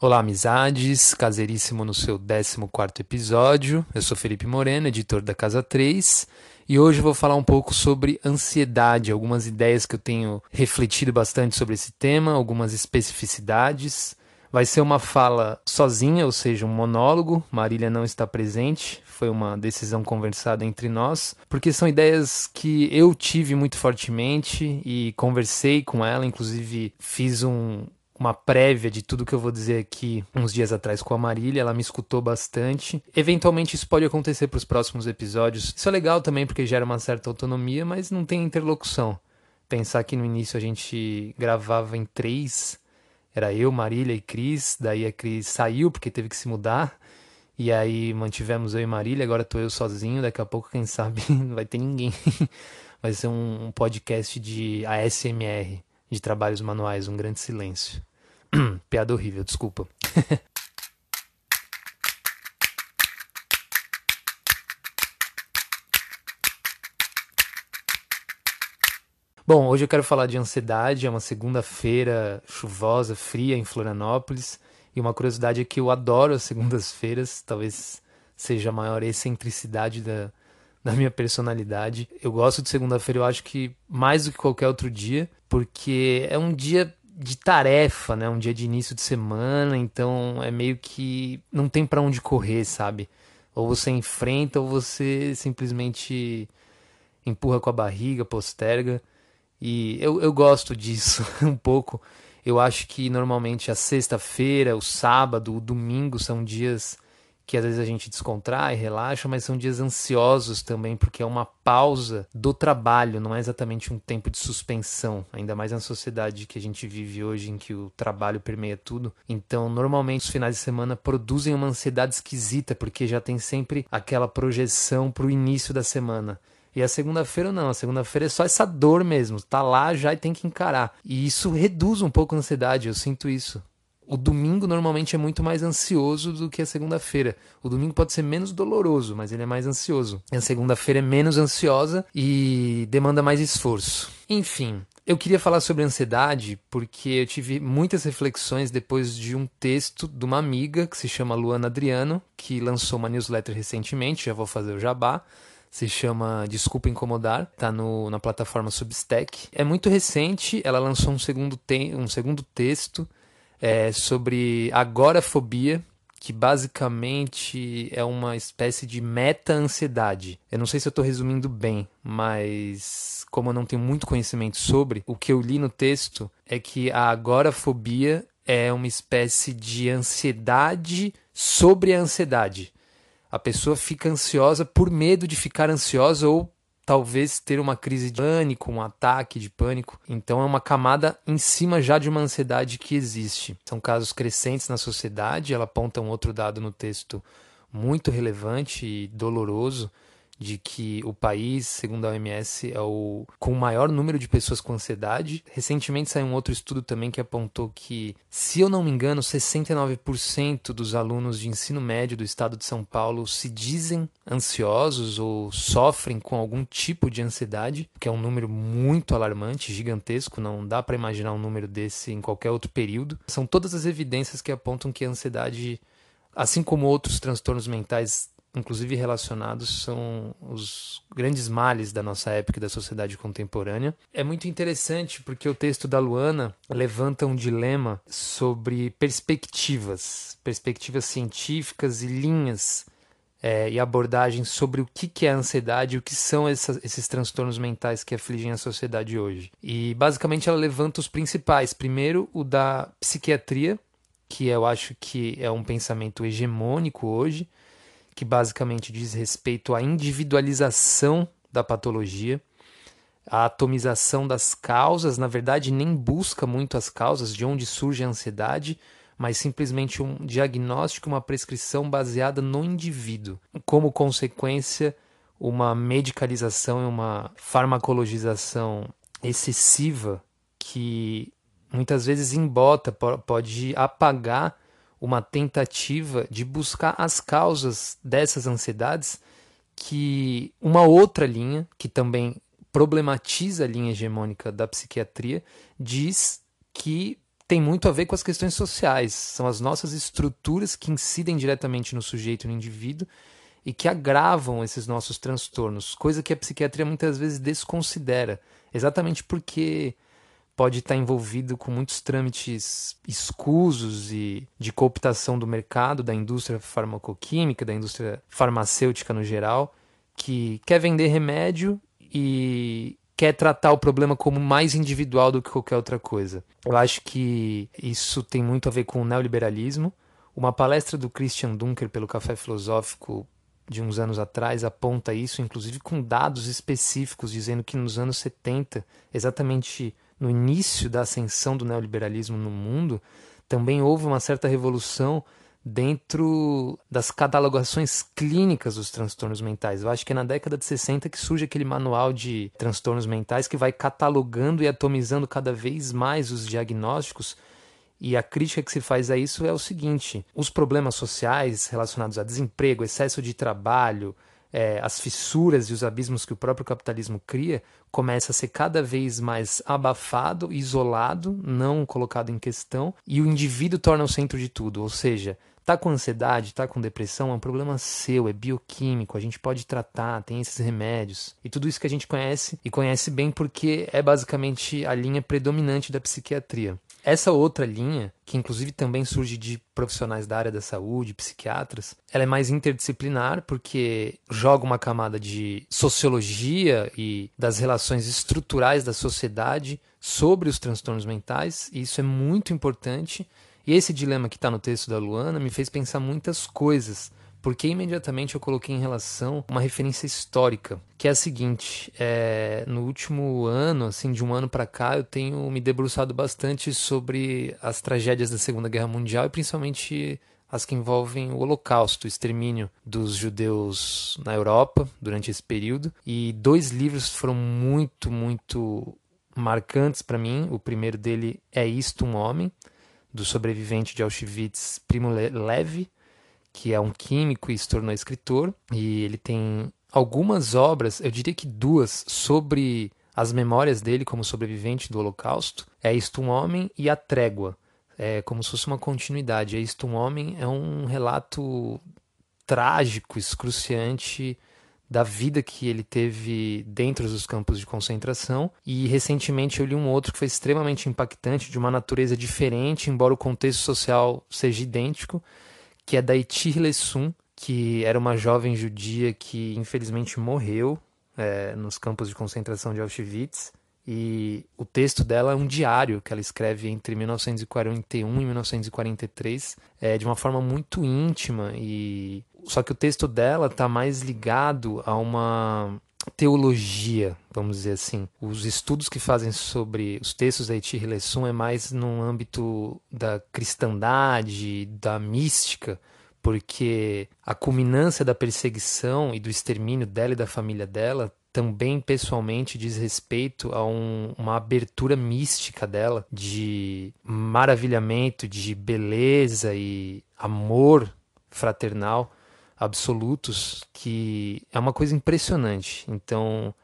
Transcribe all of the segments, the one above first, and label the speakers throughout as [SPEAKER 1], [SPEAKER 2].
[SPEAKER 1] Olá, amizades, caseiríssimo no seu 14 episódio. Eu sou Felipe Moreno, editor da Casa 3, e hoje eu vou falar um pouco sobre ansiedade, algumas ideias que eu tenho refletido bastante sobre esse tema, algumas especificidades. Vai ser uma fala sozinha, ou seja, um monólogo. Marília não está presente, foi uma decisão conversada entre nós, porque são ideias que eu tive muito fortemente e conversei com ela, inclusive fiz um, uma prévia de tudo que eu vou dizer aqui uns dias atrás com a Marília, ela me escutou bastante. Eventualmente isso pode acontecer para os próximos episódios. Isso é legal também porque gera uma certa autonomia, mas não tem interlocução. Pensar que no início a gente gravava em três era eu, Marília e Cris. Daí a Cris saiu porque teve que se mudar. E aí mantivemos eu e Marília. Agora tô eu sozinho. Daqui a pouco, quem sabe, não vai ter ninguém. vai ser um, podcast de ASMR, de trabalhos manuais, um grande silêncio. Piada horrível, desculpa. Bom, hoje eu quero falar de ansiedade. É uma segunda-feira chuvosa, fria em Florianópolis. E uma curiosidade é que eu adoro as segundas-feiras. Talvez seja a maior excentricidade da, da minha personalidade. Eu gosto de segunda-feira, eu acho que mais do que qualquer outro dia, porque é um dia de tarefa, né? Um dia de início de semana, então é meio que não tem para onde correr, sabe? Ou você enfrenta ou você simplesmente empurra com a barriga, posterga. E eu, eu gosto disso um pouco. Eu acho que normalmente a sexta-feira, o sábado, o domingo são dias que às vezes a gente descontrai, relaxa, mas são dias ansiosos também, porque é uma pausa do trabalho, não é exatamente um tempo de suspensão, ainda mais na sociedade que a gente vive hoje, em que o trabalho permeia tudo. Então, normalmente, os finais de semana produzem uma ansiedade esquisita, porque já tem sempre aquela projeção para o início da semana. E a segunda-feira não, a segunda-feira é só essa dor mesmo, tá lá já e tem que encarar. E isso reduz um pouco a ansiedade, eu sinto isso. O domingo normalmente é muito mais ansioso do que a segunda-feira. O domingo pode ser menos doloroso, mas ele é mais ansioso. E a segunda-feira é menos ansiosa e demanda mais esforço. Enfim, eu queria falar sobre ansiedade porque eu tive muitas reflexões depois de um texto de uma amiga que se chama Luana Adriano, que lançou uma newsletter recentemente, já vou fazer o jabá se chama Desculpa Incomodar, tá no, na plataforma Substack. É muito recente, ela lançou um segundo, te um segundo texto é, sobre agorafobia, que basicamente é uma espécie de meta-ansiedade. Eu não sei se eu estou resumindo bem, mas como eu não tenho muito conhecimento sobre, o que eu li no texto é que a agorafobia é uma espécie de ansiedade sobre a ansiedade a pessoa fica ansiosa por medo de ficar ansiosa ou talvez ter uma crise de pânico, um ataque de pânico. Então é uma camada em cima já de uma ansiedade que existe. São casos crescentes na sociedade, ela aponta um outro dado no texto muito relevante e doloroso de que o país, segundo a OMS, é o com o maior número de pessoas com ansiedade. Recentemente saiu um outro estudo também que apontou que, se eu não me engano, 69% dos alunos de ensino médio do estado de São Paulo se dizem ansiosos ou sofrem com algum tipo de ansiedade, que é um número muito alarmante, gigantesco, não dá para imaginar um número desse em qualquer outro período. São todas as evidências que apontam que a ansiedade, assim como outros transtornos mentais inclusive relacionados, são os grandes males da nossa época e da sociedade contemporânea. É muito interessante porque o texto da Luana levanta um dilema sobre perspectivas, perspectivas científicas e linhas é, e abordagens sobre o que, é a ansiedade e o que são esses transtornos mentais que afligem a sociedade hoje. E basicamente ela levanta os principais. Primeiro, o da psiquiatria, que eu acho que é um pensamento hegemônico hoje, que basicamente diz respeito à individualização da patologia, a atomização das causas, na verdade, nem busca muito as causas de onde surge a ansiedade, mas simplesmente um diagnóstico, uma prescrição baseada no indivíduo. Como consequência, uma medicalização e uma farmacologização excessiva que muitas vezes embota, pode apagar uma tentativa de buscar as causas dessas ansiedades que uma outra linha, que também problematiza a linha hegemônica da psiquiatria, diz que tem muito a ver com as questões sociais. São as nossas estruturas que incidem diretamente no sujeito, no indivíduo, e que agravam esses nossos transtornos, coisa que a psiquiatria muitas vezes desconsidera, exatamente porque pode estar envolvido com muitos trâmites escusos e de cooptação do mercado, da indústria farmacoquímica, da indústria farmacêutica no geral, que quer vender remédio e quer tratar o problema como mais individual do que qualquer outra coisa. Eu acho que isso tem muito a ver com o neoliberalismo. Uma palestra do Christian Dunker pelo Café Filosófico de uns anos atrás aponta isso, inclusive com dados específicos, dizendo que nos anos 70, exatamente no início da ascensão do neoliberalismo no mundo, também houve uma certa revolução dentro das catalogações clínicas dos transtornos mentais. Eu acho que é na década de 60 que surge aquele manual de transtornos mentais que vai catalogando e atomizando cada vez mais os diagnósticos e a crítica que se faz a isso é o seguinte: os problemas sociais relacionados a desemprego, excesso de trabalho, é, as fissuras e os abismos que o próprio capitalismo cria, começa a ser cada vez mais abafado, isolado, não colocado em questão, e o indivíduo torna o centro de tudo. Ou seja, Tá com ansiedade, tá com depressão, é um problema seu, é bioquímico, a gente pode tratar, tem esses remédios. E tudo isso que a gente conhece e conhece bem porque é basicamente a linha predominante da psiquiatria. Essa outra linha, que inclusive também surge de profissionais da área da saúde, psiquiatras, ela é mais interdisciplinar porque joga uma camada de sociologia e das relações estruturais da sociedade sobre os transtornos mentais, e isso é muito importante. E esse dilema que está no texto da Luana me fez pensar muitas coisas, porque imediatamente eu coloquei em relação uma referência histórica, que é a seguinte: é, no último ano, assim, de um ano para cá, eu tenho me debruçado bastante sobre as tragédias da Segunda Guerra Mundial e principalmente as que envolvem o Holocausto, o extermínio dos judeus na Europa durante esse período. E dois livros foram muito, muito marcantes para mim. O primeiro dele é Isto um Homem, do sobrevivente de Auschwitz, Primo Levi, que é um químico e se tornou escritor, e ele tem algumas obras, eu diria que duas, sobre as memórias dele como sobrevivente do Holocausto. É Isto um Homem e A Trégua. É como se fosse uma continuidade. É Isto um Homem é um relato trágico, excruciante da vida que ele teve dentro dos campos de concentração. E recentemente eu li um outro que foi extremamente impactante, de uma natureza diferente, embora o contexto social seja idêntico, que é da Itir Lessum, que era uma jovem judia que infelizmente morreu é, nos campos de concentração de Auschwitz. E o texto dela é um diário que ela escreve entre 1941 e 1943, é, de uma forma muito íntima e só que o texto dela está mais ligado a uma teologia, vamos dizer assim. Os estudos que fazem sobre os textos da Etir Lessum é mais no âmbito da cristandade, da mística, porque a culminância da perseguição e do extermínio dela e da família dela também pessoalmente diz respeito a um, uma abertura mística dela de maravilhamento, de beleza e amor fraternal absolutos que é uma coisa impressionante. Então,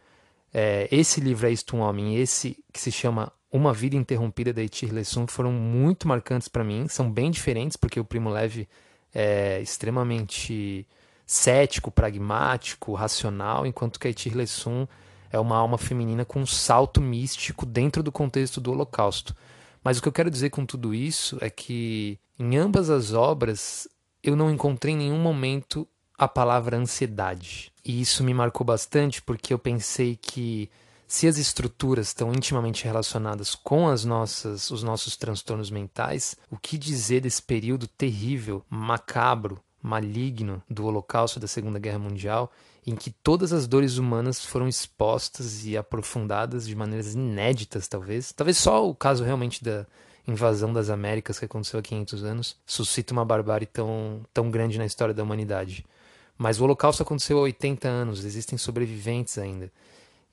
[SPEAKER 1] é, esse livro é Isto um Homem esse que se chama Uma Vida Interrompida da Etir Lessum foram muito marcantes para mim. São bem diferentes porque o Primo Leve é extremamente cético, pragmático, racional, enquanto que a Etir Lessum é uma alma feminina com um salto místico dentro do contexto do Holocausto. Mas o que eu quero dizer com tudo isso é que em ambas as obras eu não encontrei em nenhum momento a palavra ansiedade. E isso me marcou bastante porque eu pensei que se as estruturas estão intimamente relacionadas com as nossas, os nossos transtornos mentais, o que dizer desse período terrível, macabro, maligno do Holocausto da Segunda Guerra Mundial, em que todas as dores humanas foram expostas e aprofundadas de maneiras inéditas, talvez. Talvez só o caso realmente da, invasão das Américas que aconteceu há 500 anos suscita uma barbárie tão, tão grande na história da humanidade. Mas o Holocausto aconteceu há 80 anos, existem sobreviventes ainda.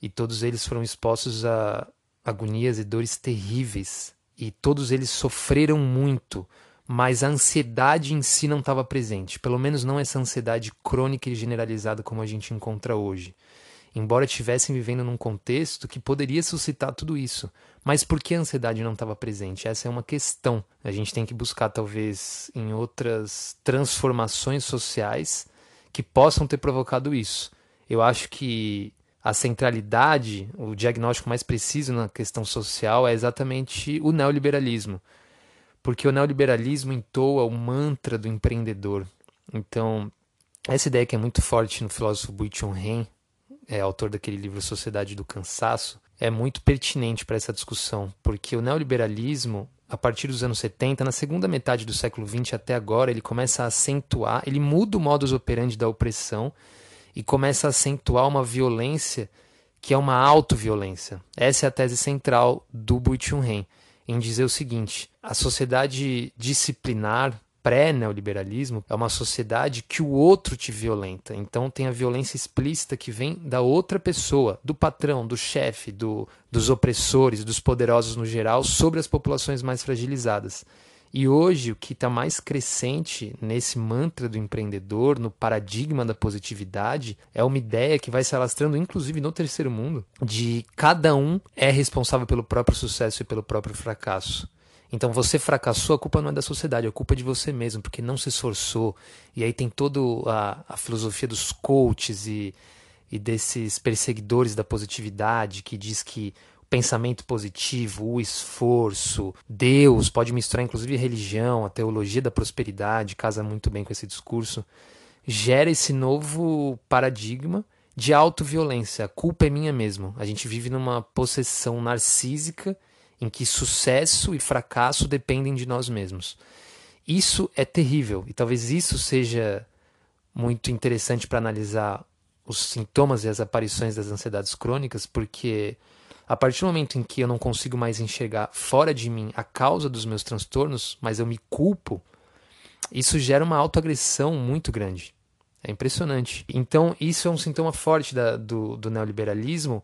[SPEAKER 1] E todos eles foram expostos a agonias e dores terríveis. E todos eles sofreram muito, mas a ansiedade em si não estava presente. Pelo menos não essa ansiedade crônica e generalizada como a gente encontra hoje. embora estivessem vivendo num contexto que poderia suscitar tudo isso. Mas por que a ansiedade não estava presente? Essa é uma questão. A gente tem que buscar, talvez, em outras transformações sociais que possam ter provocado isso. Eu acho que a centralidade, o diagnóstico mais preciso na questão social é exatamente o neoliberalismo. Porque o neoliberalismo entoa o mantra do empreendedor. Então, essa ideia que é muito forte no filósofo Bui Chun é autor daquele livro Sociedade do Cansaço, é muito pertinente para essa discussão, porque o neoliberalismo, a partir dos anos 70, na segunda metade do século XX até agora, ele começa a acentuar, ele muda o modus operandi da opressão e começa a acentuar uma violência que é uma autoviolência. Essa é a tese central do Bui Chun Hen, em dizer o seguinte: a sociedade disciplinar pré-neoliberalismo é uma sociedade que o outro te violenta. Então tem a violência explícita que vem da outra pessoa, do patrão, do chefe, do, dos opressores, dos poderosos no geral, sobre as populações mais fragilizadas. E hoje o que está mais crescente nesse mantra do empreendedor, no paradigma da positividade, é uma ideia que vai se alastrando, inclusive no terceiro mundo, de cada um é responsável pelo próprio sucesso e pelo próprio fracasso. Então você fracassou, a culpa não é da sociedade, a culpa é de você mesmo, porque não se esforçou. E aí tem toda a, a filosofia dos coaches e, e desses perseguidores da positividade que diz que o pensamento positivo, o esforço, Deus, pode misturar inclusive religião, a teologia da prosperidade, casa muito bem com esse discurso, gera esse novo paradigma de autoviolência. A culpa é minha mesmo. A gente vive numa possessão narcísica em que sucesso e fracasso dependem de nós mesmos. Isso é terrível e talvez isso seja muito interessante para analisar os sintomas e as aparições das ansiedades crônicas, porque a partir do momento em que eu não consigo mais enxergar fora de mim a causa dos meus transtornos, mas eu me culpo, isso gera uma autoagressão muito grande. É impressionante. Então, isso é um sintoma forte da, do, do neoliberalismo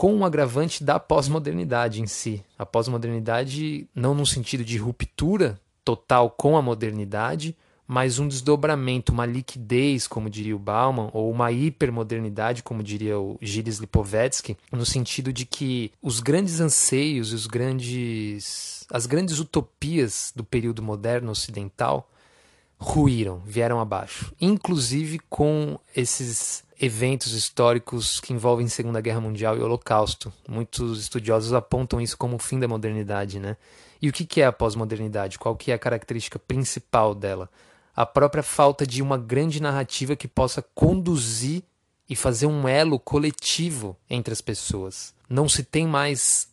[SPEAKER 1] com o agravante da pós-modernidade em si. A pós-modernidade, não no sentido de ruptura total com a modernidade, mas um desdobramento, uma liquidez, como diria o Bauman, ou uma hipermodernidade, como diria o Gilles Lipovetsky, no sentido de que os grandes anseios, os grandes, as grandes utopias do período moderno ocidental ruíram, vieram abaixo, inclusive com esses eventos históricos que envolvem Segunda Guerra Mundial e Holocausto. Muitos estudiosos apontam isso como o fim da modernidade, né? E o que é a pós-modernidade? Qual que é a característica principal dela? A própria falta de uma grande narrativa que possa conduzir e fazer um elo coletivo entre as pessoas. Não se tem mais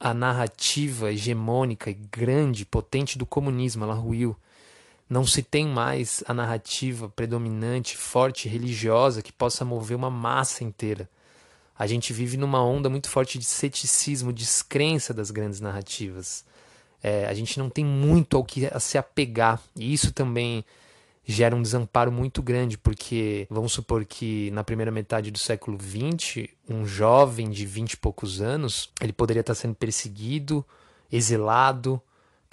[SPEAKER 1] a narrativa hegemônica e grande, potente do comunismo, ela ruiu. Não se tem mais a narrativa predominante, forte, religiosa que possa mover uma massa inteira. A gente vive numa onda muito forte de ceticismo, descrença das grandes narrativas. É, a gente não tem muito ao que a se apegar. E isso também gera um desamparo muito grande, porque vamos supor que na primeira metade do século XX, um jovem de vinte e poucos anos, ele poderia estar sendo perseguido, exilado,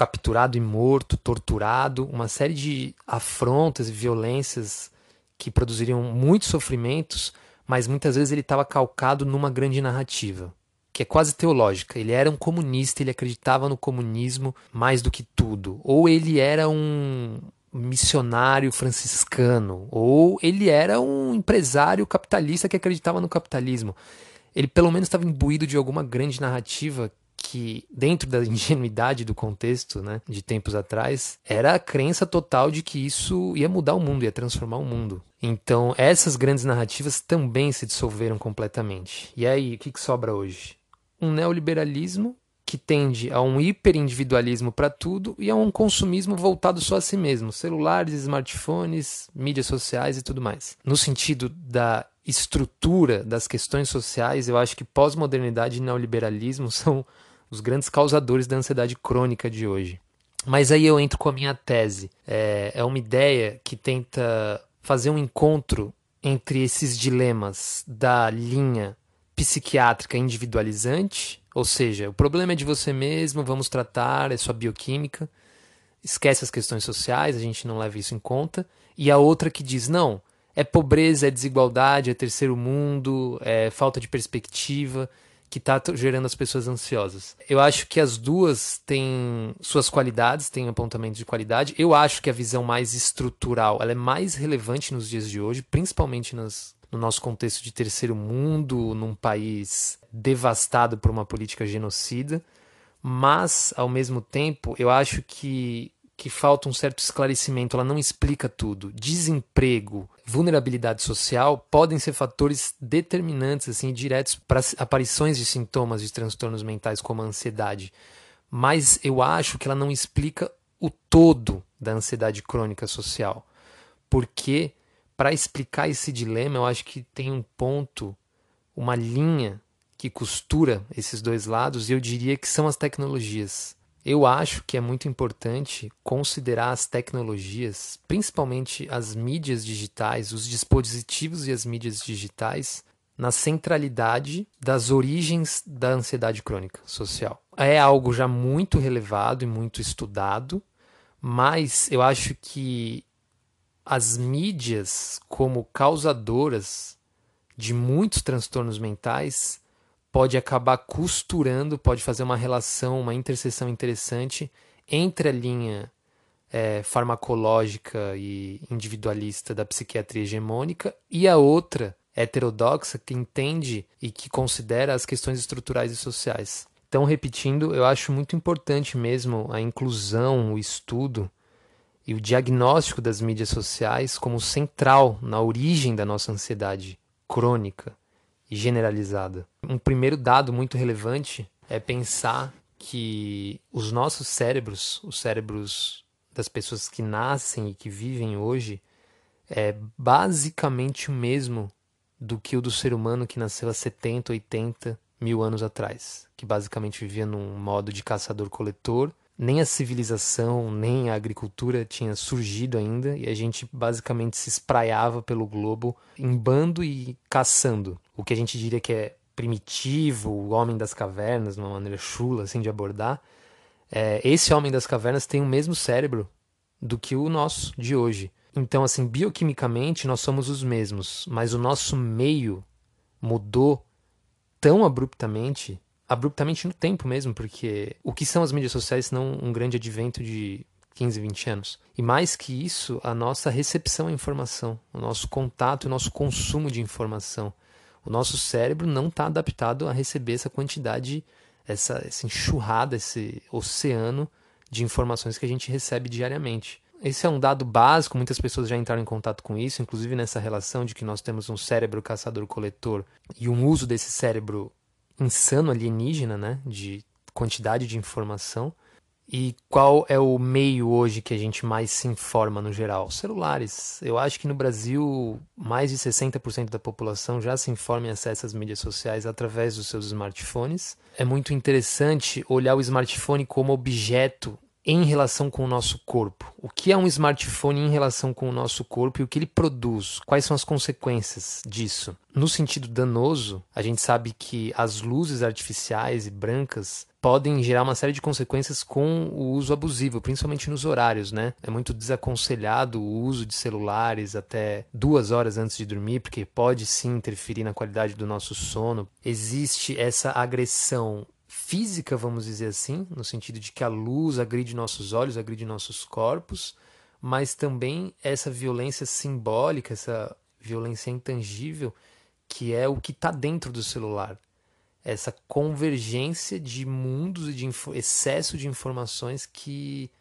[SPEAKER 1] capturado e morto, torturado, uma série de afrontas e violências que produziriam muitos sofrimentos, mas muitas vezes ele estava calcado numa grande narrativa, que é quase teológica. Ele era um comunista, ele acreditava no comunismo mais do que tudo. Ou ele era um missionário franciscano, ou ele era um empresário capitalista que acreditava no capitalismo. Ele pelo menos estava imbuído de alguma grande narrativa que, dentro da ingenuidade do contexto né, de tempos atrás, era a crença total de que isso ia mudar o mundo, ia transformar o mundo. Então, essas grandes narrativas também se dissolveram completamente. E aí, o que, que sobra hoje? Um neoliberalismo que tende a um hiperindividualismo para tudo e a um consumismo voltado só a si mesmo, celulares, smartphones, mídias sociais e tudo mais. No sentido da estrutura das questões sociais, eu acho que pós-modernidade e neoliberalismo são os grandes causadores da ansiedade crônica de hoje. Mas aí eu entro com a minha tese. É, é uma ideia que tenta fazer um encontro entre esses dilemas da linha psiquiátrica individualizante, ou seja, o problema é de você mesmo, vamos tratar, é sua bioquímica, esquece as questões sociais, a gente não leva isso em conta, e a outra que diz, não, É pobreza, é desigualdade, é terceiro mundo, é falta de perspectiva que está gerando as pessoas ansiosas. Eu acho que as duas têm suas qualidades, têm apontamentos de qualidade. Eu acho que a visão mais estrutural ela é mais relevante nos dias de hoje, principalmente nas, no nosso contexto de terceiro mundo, num país devastado por uma política genocida. Mas, ao mesmo tempo, eu acho que que falta um certo esclarecimento, ela não explica tudo. Desemprego, vulnerabilidade social podem ser fatores determinantes, assim, diretos para aparições de sintomas de transtornos mentais como a ansiedade. Mas eu acho que ela não explica o todo da ansiedade crônica social. Porque para explicar esse dilema, eu acho que tem um ponto, uma linha que costura esses dois lados, e eu diria que são as tecnologias. Eu acho que é muito importante considerar as tecnologias, principalmente as mídias digitais, os dispositivos e as mídias digitais, na centralidade das origens da ansiedade crônica social. É algo já muito relevado e muito estudado, mas eu acho que as mídias, como causadoras de muitos transtornos mentais, pode acabar costurando, pode fazer uma relação, uma interseção interessante entre a linha é, farmacológica e individualista da psiquiatria hegemônica e a outra heterodoxa que entende e que considera as questões estruturais e sociais. Então, repetindo, eu acho muito importante mesmo a inclusão, o estudo e o diagnóstico das mídias sociais como central na origem da nossa ansiedade crônica generalizada. Um primeiro dado muito relevante é pensar que os nossos cérebros, os cérebros das pessoas que nascem e que vivem hoje, é basicamente o mesmo do que o do ser humano que nasceu há 70, 80 mil anos atrás, que basicamente vivia num modo de caçador-coletor nem a civilização, nem a agricultura tinha surgido ainda e a gente basicamente se espraiava pelo globo em bando e caçando. O que a gente diria que é primitivo, o homem das cavernas, de uma maneira chula assim de abordar. É, esse homem das cavernas tem o mesmo cérebro do que o nosso de hoje. Então, assim, bioquimicamente nós somos os mesmos, mas o nosso meio mudou tão abruptamente abruptamente no tempo mesmo, porque o que são as mídias sociais não um grande advento de 15, 20 anos? E mais que isso, a nossa recepção à informação, o nosso contato, o nosso consumo de informação. O nosso cérebro não está adaptado a receber essa quantidade, essa, essa enxurrada, esse oceano de informações que a gente recebe diariamente. Esse é um dado básico, muitas pessoas já entraram em contato com isso, inclusive nessa relação de que nós temos um cérebro caçador-coletor e um uso desse cérebro insano alienígena, né? De quantidade de informação. E qual é o meio hoje que a gente mais se informa no geral? Celulares. Eu acho que no Brasil, mais de 60% da população já se informa e acessa as mídias sociais através dos seus smartphones. É muito interessante olhar o smartphone como objeto em relação com o nosso corpo. O que é um smartphone em relação com o nosso corpo e o que ele produz? Quais são as consequências disso? No sentido danoso, a gente sabe que as luzes artificiais e brancas podem gerar uma série de consequências com o uso abusivo, principalmente nos horários, né? É muito desaconselhado o uso de celulares até duas horas antes de dormir, porque pode sim interferir na qualidade do nosso sono. Existe essa agressão física, vamos dizer assim, no sentido de que a luz agride nossos olhos, agride nossos corpos, mas também essa violência simbólica, essa violência intangível, que é o que está dentro do celular. Essa convergência de mundos e de excesso de informações que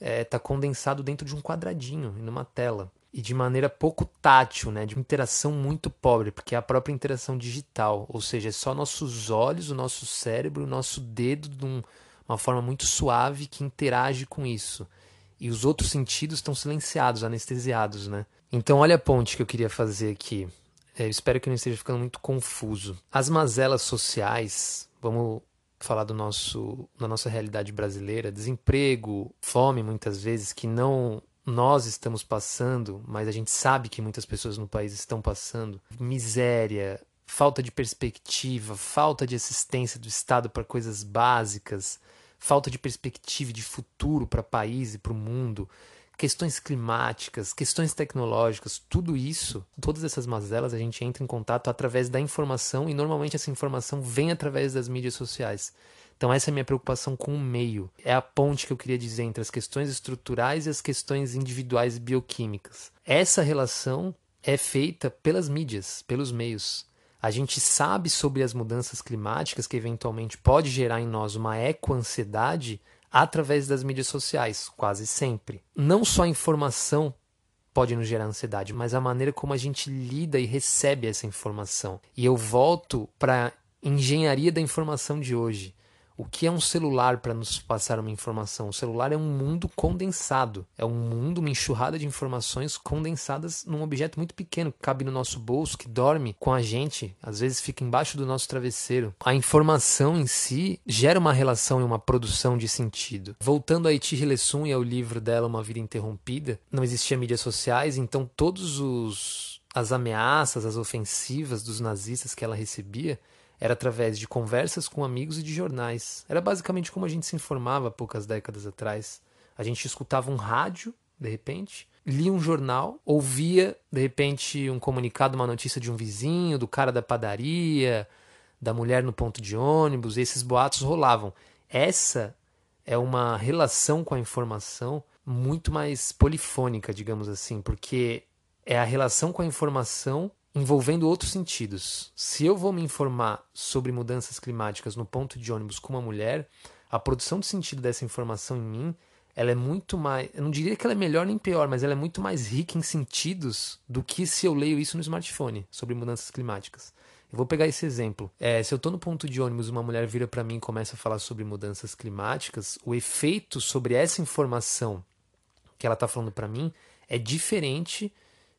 [SPEAKER 1] está é, tá condensado dentro de um quadradinho, numa tela e de maneira pouco tátil, né, de interação muito pobre, porque é a própria interação digital, ou seja, é só nossos olhos, o nosso cérebro, o nosso dedo de um, uma forma muito suave que interage com isso. E os outros sentidos estão silenciados, anestesiados, né? Então olha a ponte que eu queria fazer aqui. É, eu espero que não esteja ficando muito confuso. As mazelas sociais, vamos falar do nosso, da nossa realidade brasileira, desemprego, fome muitas vezes que não nós estamos passando, mas a gente sabe que muitas pessoas no país estão passando, miséria, falta de perspectiva, falta de assistência do Estado para coisas básicas, falta de perspectiva de futuro para o país e para o mundo, questões climáticas, questões tecnológicas, tudo isso, todas essas mazelas a gente entra em contato através da informação e normalmente essa informação vem através das mídias sociais. Então essa é a minha preocupação com o meio. É a ponte que eu queria dizer entre as questões estruturais e as questões individuais bioquímicas. Essa relação é feita pelas mídias, pelos meios. A gente sabe sobre as mudanças climáticas que eventualmente pode gerar em nós uma ecoansiedade através das mídias sociais, quase sempre. Não só a informação pode nos gerar ansiedade, mas a maneira como a gente lida e recebe essa informação. E eu volto para engenharia da informação de hoje. O que é um celular para nos passar uma informação? O celular é um mundo condensado. É um mundo, uma enxurrada de informações condensadas num objeto muito pequeno que cabe no nosso bolso, que dorme com a gente, às vezes fica embaixo do nosso travesseiro. A informação em si gera uma relação e uma produção de sentido. Voltando a Iti Hilesum e ao livro dela Uma Vida Interrompida, não existia mídias sociais, então todos os as ameaças, as ofensivas dos nazistas que ela recebia era através de conversas com amigos e de jornais. Era basicamente como a gente se informava poucas décadas atrás. A gente escutava um rádio, de repente, lia um jornal, ouvia, de repente, um comunicado, uma notícia de um vizinho, do cara da padaria, da mulher no ponto de ônibus, e esses boatos rolavam. Essa é uma relação com a informação muito mais polifônica, digamos assim, porque é a relação com a informação envolvendo outros sentidos. Se eu vou me informar sobre mudanças climáticas no ponto de ônibus com uma mulher, a produção de sentido dessa informação em mim, ela é muito mais, eu não diria que ela é melhor nem pior, mas ela é muito mais rica em sentidos do que se eu leio isso no smartphone sobre mudanças climáticas. Eu vou pegar esse exemplo. É, se eu estou no ponto de ônibus, uma mulher vira para mim e começa a falar sobre mudanças climáticas, o efeito sobre essa informação que ela está falando para mim é diferente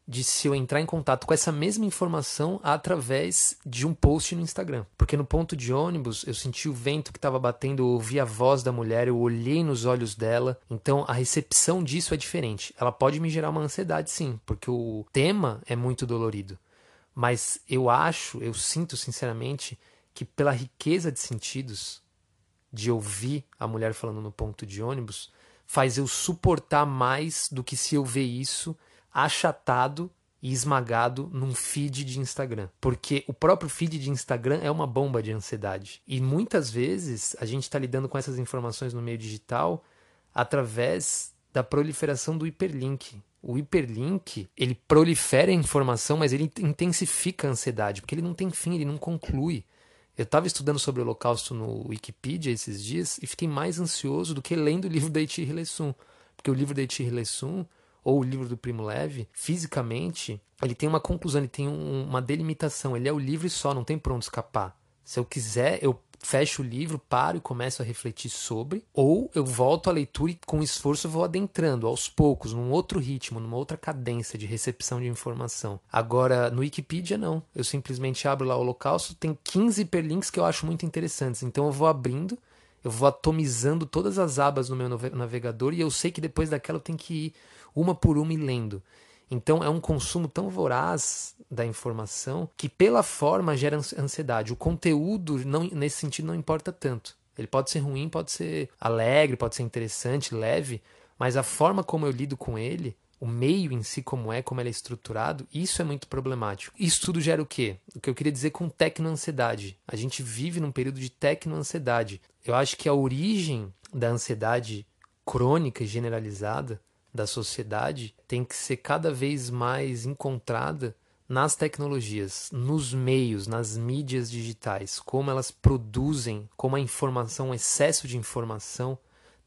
[SPEAKER 1] de se eu entrar em contato com essa mesma informação através de um post no Instagram. Porque no ponto de ônibus eu senti o vento que estava batendo, eu ouvi a voz da mulher, eu olhei nos olhos dela. Então a recepção disso é diferente. Ela pode me gerar uma ansiedade, sim, porque o tema é muito dolorido. Mas eu acho, eu sinto sinceramente que pela riqueza de sentidos de ouvir a mulher falando no ponto de ônibus, faz eu suportar mais do que se eu ver isso achatado e esmagado num feed de Instagram. Porque o próprio feed de Instagram é uma bomba de ansiedade. E muitas vezes a gente está lidando com essas informações no meio digital através da proliferação do hiperlink. O hiperlink, ele prolifera a informação, mas ele intensifica a ansiedade, porque ele não tem fim, ele não conclui. Eu estava estudando sobre o Holocausto no Wikipedia esses dias e fiquei mais ansioso do que lendo o livro da Iti Hilesum. Porque o livro da Iti Hilesum ou o livro do Primo Leve, fisicamente, ele tem uma conclusão, ele tem um, uma delimitação. Ele é o livro e só, não tem por onde escapar. Se eu quiser, eu fecho o livro, paro e começo a refletir sobre, ou eu volto à leitura e com esforço vou adentrando aos poucos, num outro ritmo, numa outra cadência de recepção de informação. Agora, no Wikipedia, não. Eu simplesmente abro lá o Holocausto, tem 15 hiperlinks que eu acho muito interessantes. Então eu vou abrindo, eu vou atomizando todas as abas no meu navegador e eu sei que depois daquela eu tenho que ir uma por uma e lendo. Então é um consumo tão voraz da informação que pela forma gera ansiedade. O conteúdo não, nesse sentido não importa tanto. Ele pode ser ruim, pode ser alegre, pode ser interessante, leve, mas a forma como eu lido com ele, o meio em si como é, como ele é estruturado, isso é muito problemático. Isso tudo gera o quê? O que eu queria dizer com tecnoansiedade. A gente vive num período de tecnoansiedade. Eu acho que a origem da ansiedade crônica e generalizada da sociedade tem que ser cada vez mais encontrada nas tecnologias, nos meios, nas mídias digitais, como elas produzem, como a informação, o excesso de informação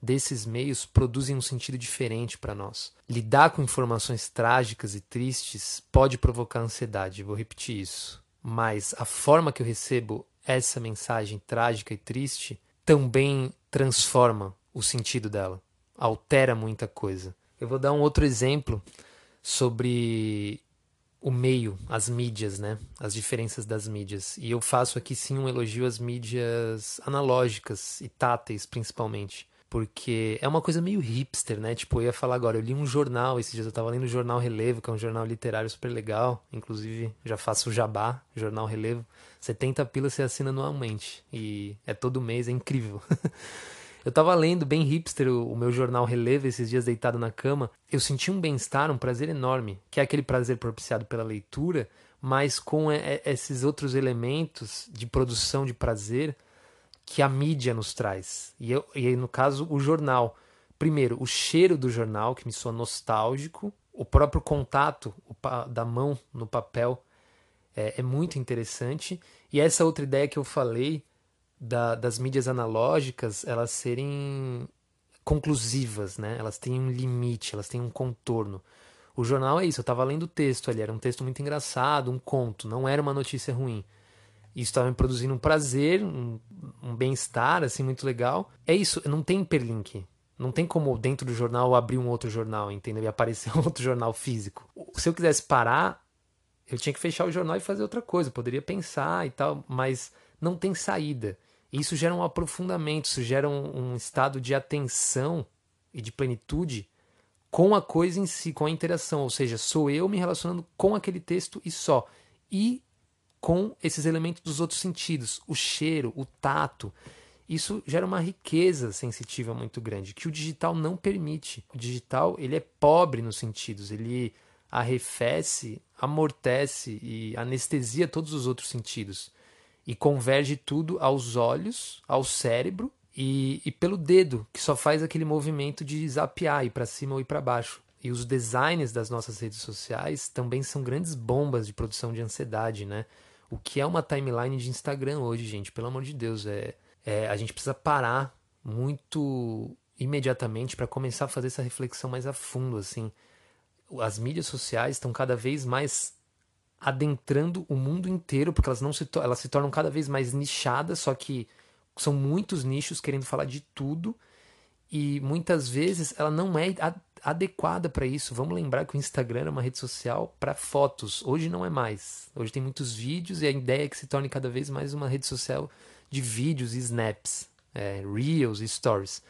[SPEAKER 1] desses meios produzem um sentido diferente para nós. Lidar com informações trágicas e tristes pode provocar ansiedade, vou repetir isso. Mas a forma que eu recebo essa mensagem trágica e triste também transforma o sentido dela, altera muita coisa. Eu vou dar um outro exemplo sobre o meio, as mídias, né? As diferenças das mídias. E eu faço aqui sim um elogio às mídias analógicas e táteis, principalmente. Porque é uma coisa meio hipster, né? Tipo, eu ia falar agora, eu li um jornal, esses dias eu tava lendo o Jornal Relevo, que é um jornal literário super legal. Inclusive, já faço o jabá, Jornal Relevo. 70 pilas você assina anualmente. E é todo mês, é incrível. Eu tava lendo bem hipster o, o meu jornal Relevo esses dias deitado na cama. Eu senti um bem-estar, um prazer enorme, que é aquele prazer propiciado pela leitura, mas com esses outros elementos de produção de prazer que a mídia nos traz. E, eu, e aí, no caso, o jornal. Primeiro, o cheiro do jornal, que me soa nostálgico, o próprio contato da mão no papel é, é, muito interessante. E essa outra ideia que eu falei da, das mídias analógicas, elas serem conclusivas, né? Elas têm um limite, elas têm um contorno. O jornal é isso, eu estava lendo o texto ali, era um texto muito engraçado, um conto, não era uma notícia ruim. Isso estava me produzindo um prazer, um, um bem-estar, assim, muito legal. É isso, não tem hiperlink. Não tem como dentro do jornal abrir um outro jornal, entendeu? E aparecer um outro jornal físico. Se eu quisesse parar, eu tinha que fechar o jornal e fazer outra coisa. Eu poderia pensar e tal, mas não tem saída. Isso gera um aprofundamento, isso gera um, um estado de atenção e de plenitude com a coisa em si, com a interação. Ou seja, sou eu me relacionando com aquele texto e só. E com esses elementos dos outros sentidos, o cheiro, o tato. Isso gera uma riqueza sensitiva muito grande que o digital não permite. O digital ele é pobre nos sentidos, ele arrefece, amortece e anestesia todos os outros sentidos e converge tudo aos olhos, ao cérebro e, e pelo dedo, que só faz aquele movimento de zapear, ir para cima ou ir para baixo. E os designs das nossas redes sociais também são grandes bombas de produção de ansiedade, né? O que é uma timeline de Instagram hoje, gente? Pelo amor de Deus, é, é a gente precisa parar muito imediatamente para começar a fazer essa reflexão mais a fundo, assim as mídias sociais estão cada vez mais adentrando o mundo inteiro, porque elas não se, elas se tornam cada vez mais nichadas, só que são muitos nichos querendo falar de tudo e muitas vezes ela não é adequada para isso. Vamos lembrar que o Instagram era uma rede social para fotos, hoje não é mais. Hoje tem muitos vídeos e a ideia é que se torne cada vez mais uma rede social de vídeos e snaps, é, reels e stories.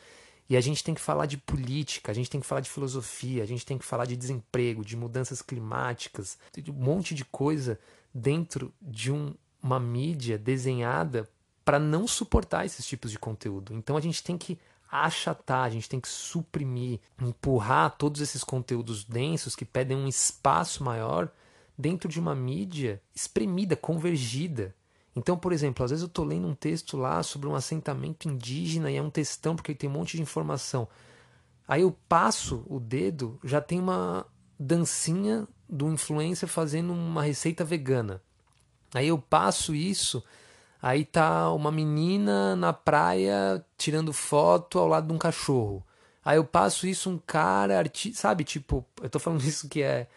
[SPEAKER 1] E a gente tem que falar de política, a gente tem que falar de filosofia, a gente tem que falar de desemprego, de mudanças climáticas, de um monte de coisa dentro de um, uma mídia desenhada para não suportar esses tipos de conteúdo. Então a gente tem que achatar, a gente tem que suprimir, empurrar todos esses conteúdos densos que pedem um espaço maior dentro de uma mídia espremida, convergida. Então, por exemplo, às vezes eu estou lendo um texto lá sobre um assentamento indígena e é um textão porque tem um monte de informação. Aí eu passo o dedo, já tem uma dancinha do influencer fazendo uma receita vegana. Aí eu passo isso, aí tá uma menina na praia tirando foto ao lado de um cachorro. Aí eu passo isso um cara, sabe, tipo, eu tô falando isso que é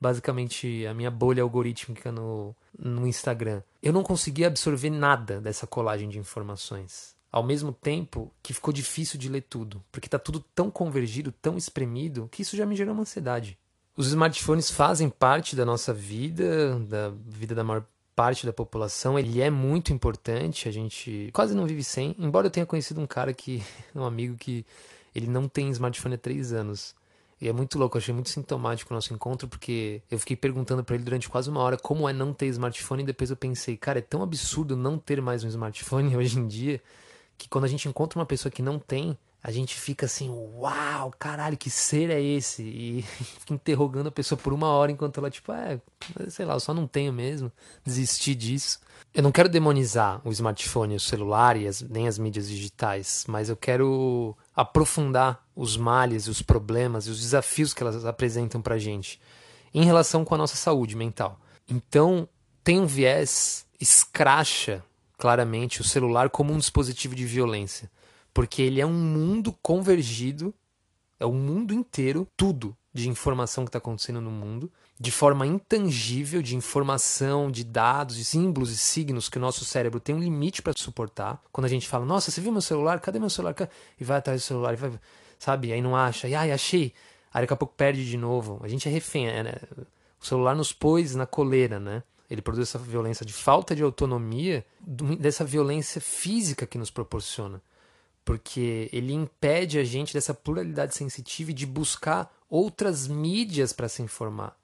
[SPEAKER 1] basicamente a minha bolha algorítmica no, no Instagram. Eu não consegui absorver nada dessa colagem de informações. Ao mesmo tempo que ficou difícil de ler tudo, porque está tudo tão convergido, tão espremido, que isso já me gerou uma ansiedade. Os smartphones fazem parte da nossa vida, da vida da maior parte da população. Ele é muito importante, a gente quase não vive sem. Embora eu tenha conhecido um cara que, um amigo que ele não tem smartphone há três anos. E é muito louco, eu achei muito sintomático o nosso encontro, porque eu fiquei perguntando para ele durante quase uma hora como é não ter smartphone, e depois eu pensei, cara, é tão absurdo não ter mais um smartphone hoje em dia, que quando a gente encontra uma pessoa que não tem, a gente fica assim, uau, caralho, que ser é esse? E fica interrogando a pessoa por uma hora enquanto ela, tipo, é, sei lá, eu só não tenho mesmo, desisti disso. Eu não quero demonizar o smartphone, o celular e as, nem as mídias digitais, mas eu quero aprofundar os males, os problemas e os desafios que elas apresentam para gente em relação com a nossa saúde mental. Então, tem um viés escracha claramente o celular como um dispositivo de violência, porque ele é um mundo convergido, é o mundo inteiro, tudo de informação que está acontecendo no mundo, de forma intangível de informação, de dados, de símbolos e signos que o nosso cérebro tem um limite para suportar. Quando a gente fala, nossa, você viu meu celular? Cadê meu celular? E vai atrás do celular, e vai, sabe? Aí não acha, e ai, achei. Aí daqui a pouco perde de novo. A gente é refém, é, né? O celular nos pôs na coleira, né? Ele produz essa violência de falta de autonomia, dessa violência física que nos proporciona. Porque ele impede a gente dessa pluralidade sensitiva e de buscar outras mídias para se informar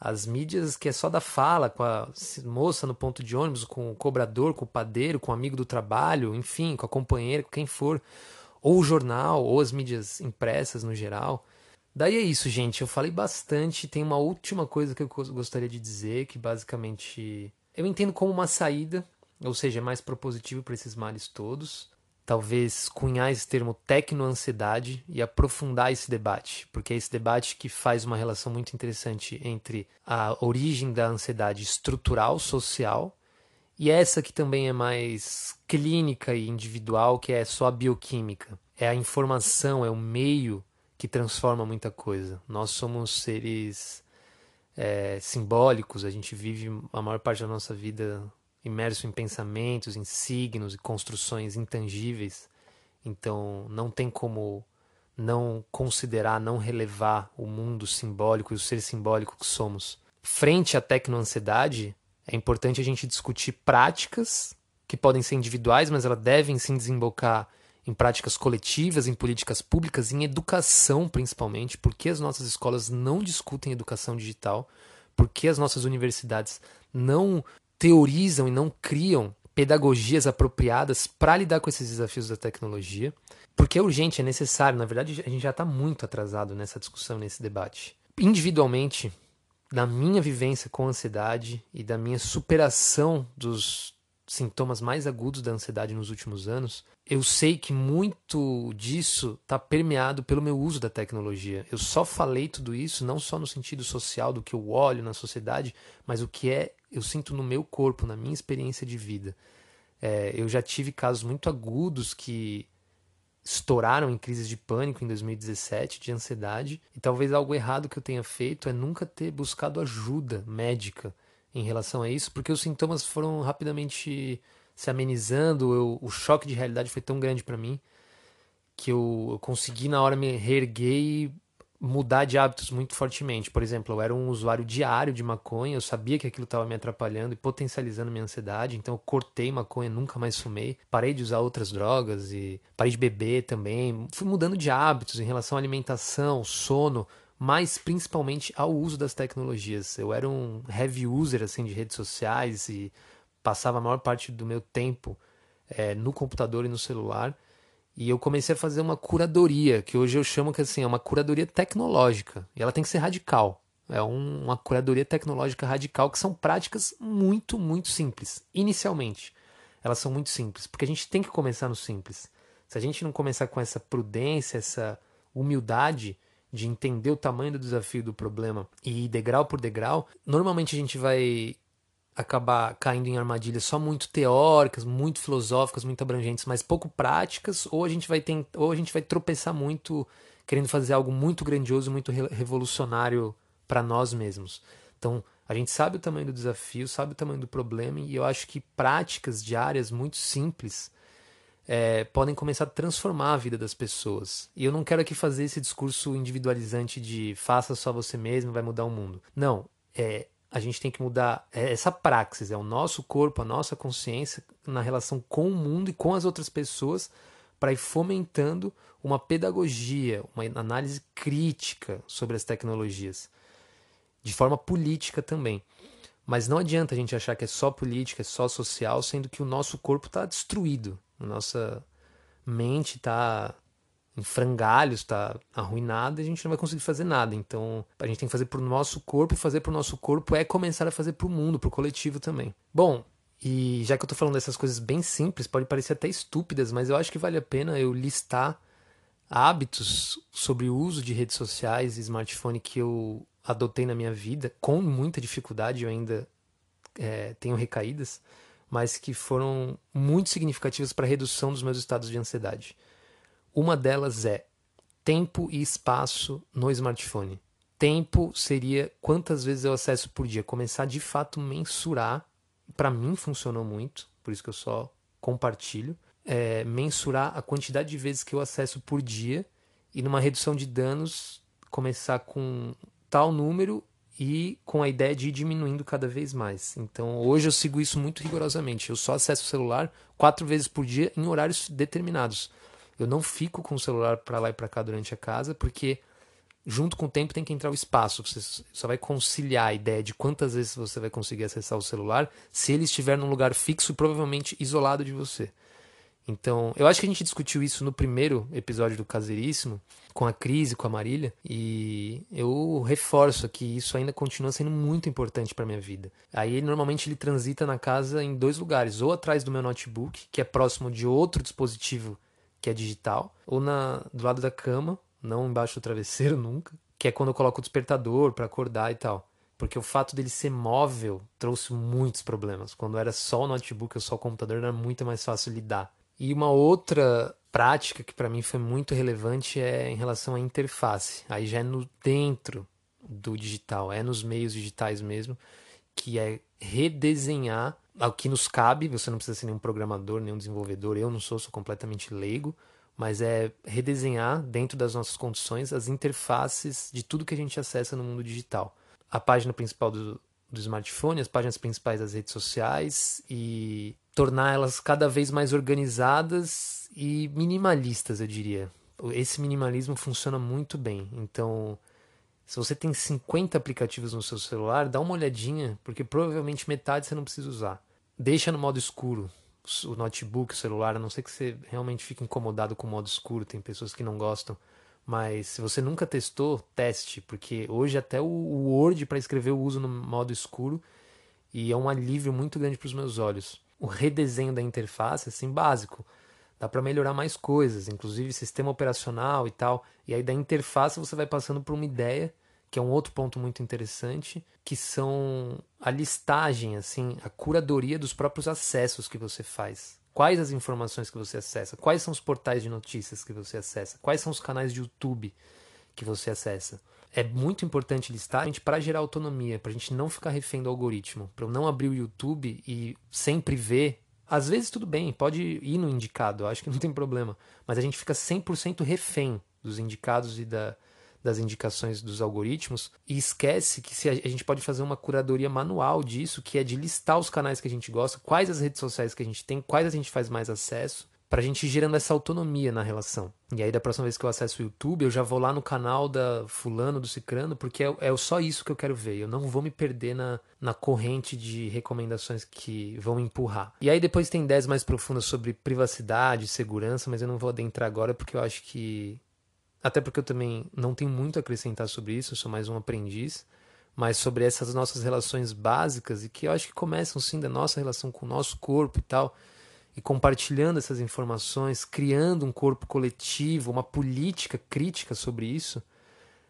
[SPEAKER 1] as mídias que é só da fala, com a moça no ponto de ônibus, com o cobrador, com o padeiro, com o amigo do trabalho, enfim, com a companheira, com quem for. ou o jornal, ou as mídias impressas no geral. Daí é isso, gente. Eu falei bastante. Tem uma última coisa que eu gostaria de dizer, que basicamente eu entendo como uma saída, ou seja, é mais propositivo para esses males todos. Talvez cunhar esse termo tecnoansiedade e aprofundar esse debate, porque é esse debate que faz uma relação muito interessante entre a origem da ansiedade estrutural, social, e essa que também é mais clínica e individual, que é só a bioquímica. É a informação, é o meio que transforma muita coisa. Nós somos seres é, simbólicos, a gente vive a maior parte da nossa vida imerso em pensamentos, em signos e construções intangíveis. Então não tem como não considerar, não relevar o mundo simbólico e o ser simbólico que somos. Frente à tecnoansiedade, é importante a gente discutir práticas que podem ser individuais, mas elas devem sim desembocar em práticas coletivas, em políticas públicas, em educação principalmente, porque as nossas escolas não discutem educação digital, porque as nossas universidades não teorizam e não criam pedagogias apropriadas para lidar com esses desafios da tecnologia, porque é urgente, é necessário. Na verdade, a gente já está muito atrasado nessa discussão, nesse debate. Individualmente, da minha vivência com ansiedade e da minha superação dos sintomas mais agudos da ansiedade nos últimos anos, eu sei que muito disso está permeado pelo meu uso da tecnologia. Eu só falei tudo isso não só no sentido social do que eu olho na sociedade, mas o que é eu sinto no meu corpo, na minha experiência de vida. É, eu já tive casos muito agudos que estouraram em crises de pânico em 2017, de ansiedade, e talvez algo errado que eu tenha feito é nunca ter buscado ajuda médica em relação a isso, porque os sintomas foram rapidamente se amenizando, eu, o choque de realidade foi tão grande para mim que eu, eu, consegui na hora me reerguer e mudar de hábitos muito fortemente. Por exemplo, eu era um usuário diário de maconha, eu sabia que aquilo estava me atrapalhando e potencializando minha ansiedade, então eu cortei maconha, nunca mais fumei, parei de usar outras drogas e parei de beber também. Fui mudando de hábitos em relação à alimentação, sono, mas principalmente ao uso das tecnologias. Eu era um heavy user assim de redes sociais e passava a maior parte do meu tempo é, no computador e no celular. E eu comecei a fazer uma curadoria, que hoje eu chamo que assim, é uma curadoria tecnológica. E ela tem que ser radical. É um, uma curadoria tecnológica radical, que são práticas muito, muito simples. Inicialmente, elas são muito simples, porque a gente tem que começar no simples. Se a gente não começar com essa prudência, essa humildade, de entender o tamanho do desafio do problema e ir degrau por degrau, normalmente a gente vai acabar caindo em armadilhas só muito teóricas, muito filosóficas, muito abrangentes, mas pouco práticas, ou a gente vai tentar, ou a gente vai tropeçar muito querendo fazer algo muito grandioso, muito revolucionário para nós mesmos. Então, a gente sabe o tamanho do desafio, sabe o tamanho do problema, e eu acho que práticas diárias muito simples é, podem começar a transformar a vida das pessoas. E eu não quero aqui fazer esse discurso individualizante de faça só você mesmo, vai mudar o mundo. Não, é, a gente tem que mudar é, essa praxis, é o nosso corpo, a nossa consciência na relação com o mundo e com as outras pessoas para ir fomentando uma pedagogia, uma análise crítica sobre as tecnologias, de forma política também. Mas não adianta a gente achar que é só política, é só social, sendo que o nosso corpo está destruído. Nossa mente está em frangalhos, está arruinada e a gente não vai conseguir fazer nada. Então, a gente tem que fazer para o nosso corpo, fazer para o nosso corpo é começar a fazer para o mundo, para o coletivo também. Bom, e já que eu estou falando dessas coisas bem simples, pode parecer até estúpidas, mas eu acho que vale a pena eu listar hábitos sobre o uso de redes sociais e smartphone que eu adotei na minha vida, com muita dificuldade, eu ainda é, tenho recaídas mas que foram muito significativas para a redução dos meus estados de ansiedade. Uma delas é tempo e espaço no smartphone. Tempo seria quantas vezes eu acesso por dia. Começar de fato mensurar. Para mim funcionou muito, por isso que eu só compartilho. É, mensurar a quantidade de vezes que eu acesso por dia e numa redução de danos começar com tal número e com a ideia de ir diminuindo cada vez mais. Então hoje eu sigo isso muito rigorosamente. Eu só acesso o celular quatro vezes por dia em horários determinados. Eu não fico com o celular para lá e para cá durante a casa, porque junto com o tempo tem que entrar o espaço. Você só vai conciliar a ideia de quantas vezes você vai conseguir acessar o celular se ele estiver num lugar fixo e provavelmente isolado de você. Então, eu acho que a gente discutiu isso no primeiro episódio do Caseiríssimo, com a Cris e com a Marília, e eu reforço que isso ainda continua sendo muito importante para minha vida. Aí, normalmente, ele transita na casa em dois lugares, ou atrás do meu notebook, que é próximo de outro dispositivo que é digital, ou na, do lado da cama, não embaixo do travesseiro nunca, que é quando eu coloco o despertador para acordar e tal. Porque o fato dele ser móvel trouxe muitos problemas. Quando era só o notebook ou só o computador, era muito mais fácil lidar. E uma outra prática que para mim foi muito relevante é em relação à interface. Aí já é no dentro do digital, é nos meios digitais mesmo, que é redesenhar o que nos cabe. Você não precisa ser nenhum programador, nenhum desenvolvedor. Eu não sou, sou completamente leigo, mas é redesenhar dentro das nossas condições as interfaces de tudo que a gente acessa no mundo digital. A página principal do, do smartphone, as páginas principais das redes sociais e tornar elas cada vez mais organizadas e minimalistas, eu diria. Esse minimalismo funciona muito bem. Então, se você tem 50 aplicativos no seu celular, dá uma olhadinha, porque provavelmente metade você não precisa usar. Deixa no modo escuro o notebook, o celular, a não ser que você realmente fique incomodado com o modo escuro, tem pessoas que não gostam. Mas se você nunca testou, teste, porque hoje até o Word para escrever eu uso no modo escuro e é um alívio muito grande para os meus olhos o redesenho da interface, assim, básico. Dá para melhorar mais coisas, inclusive sistema operacional e tal. E aí da interface você vai passando por uma ideia, que é um outro ponto muito interessante, que são a listagem, assim, a curadoria dos próprios acessos que você faz. Quais as informações que você acessa? Quais são os portais de notícias que você acessa? Quais são os canais de YouTube que você acessa? É muito importante listar para gerar autonomia, para a gente não ficar refém do algoritmo, para eu não abrir o YouTube e sempre ver. Às vezes tudo bem, pode ir no indicado, acho que não tem problema, mas a gente fica 100% refém dos indicados e da, das indicações dos algoritmos e esquece que se a, a gente pode fazer uma curadoria manual disso, que é de listar os canais que a gente gosta, quais as redes sociais que a gente tem, quais a gente faz mais acesso para a gente ir gerando essa autonomia na relação. E aí, da próxima vez que eu acesso o YouTube, eu já vou lá no canal da Fulano, do Cicrano, porque é, é só isso que eu quero ver. Eu não vou me perder na, na corrente de recomendações que vão empurrar. E aí, depois tem ideias mais profundas sobre privacidade, segurança, mas eu não vou adentrar agora porque eu acho que. Até porque eu também não tenho muito a acrescentar sobre isso, eu sou mais um aprendiz. Mas sobre essas nossas relações básicas e que eu acho que começam sim da nossa relação com o nosso corpo e tal e compartilhando essas informações, criando um corpo coletivo, uma política crítica sobre isso,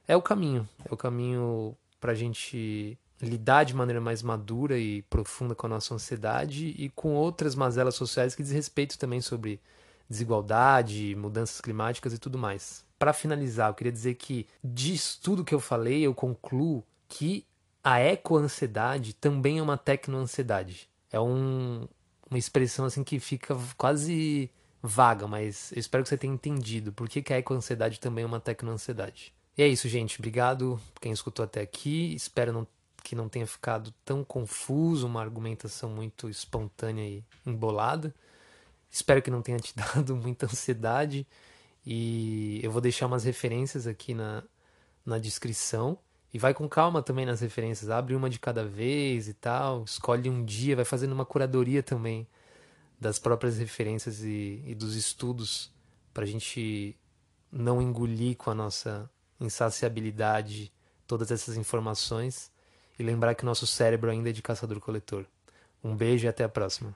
[SPEAKER 1] é o caminho. É o caminho para a gente lidar de maneira mais madura e profunda com a nossa ansiedade e com outras mazelas sociais que diz respeito também sobre desigualdade, mudanças climáticas e tudo mais. Para finalizar, eu queria dizer que disso tudo que eu falei, eu concluo que a ecoansiedade também é uma tecnoansiedade. É um, uma expressão assim que fica quase vaga, mas eu espero que você tenha entendido por que, que a ecoansiedade também é uma tecnoansiedade. E é isso, gente. Obrigado quem escutou até aqui. Espero não, que não tenha ficado tão confuso, uma argumentação muito espontânea e embolada. Espero que não tenha te dado muita ansiedade. E eu vou deixar umas referências aqui na, na descrição. E vai com calma também nas referências, abre uma de cada vez e tal, escolhe um dia, vai fazendo uma curadoria também das próprias referências e, e dos estudos para a gente não engolir com a nossa insaciabilidade todas essas informações e lembrar que o nosso cérebro ainda é de caçador-coletor. Um beijo e até a próxima.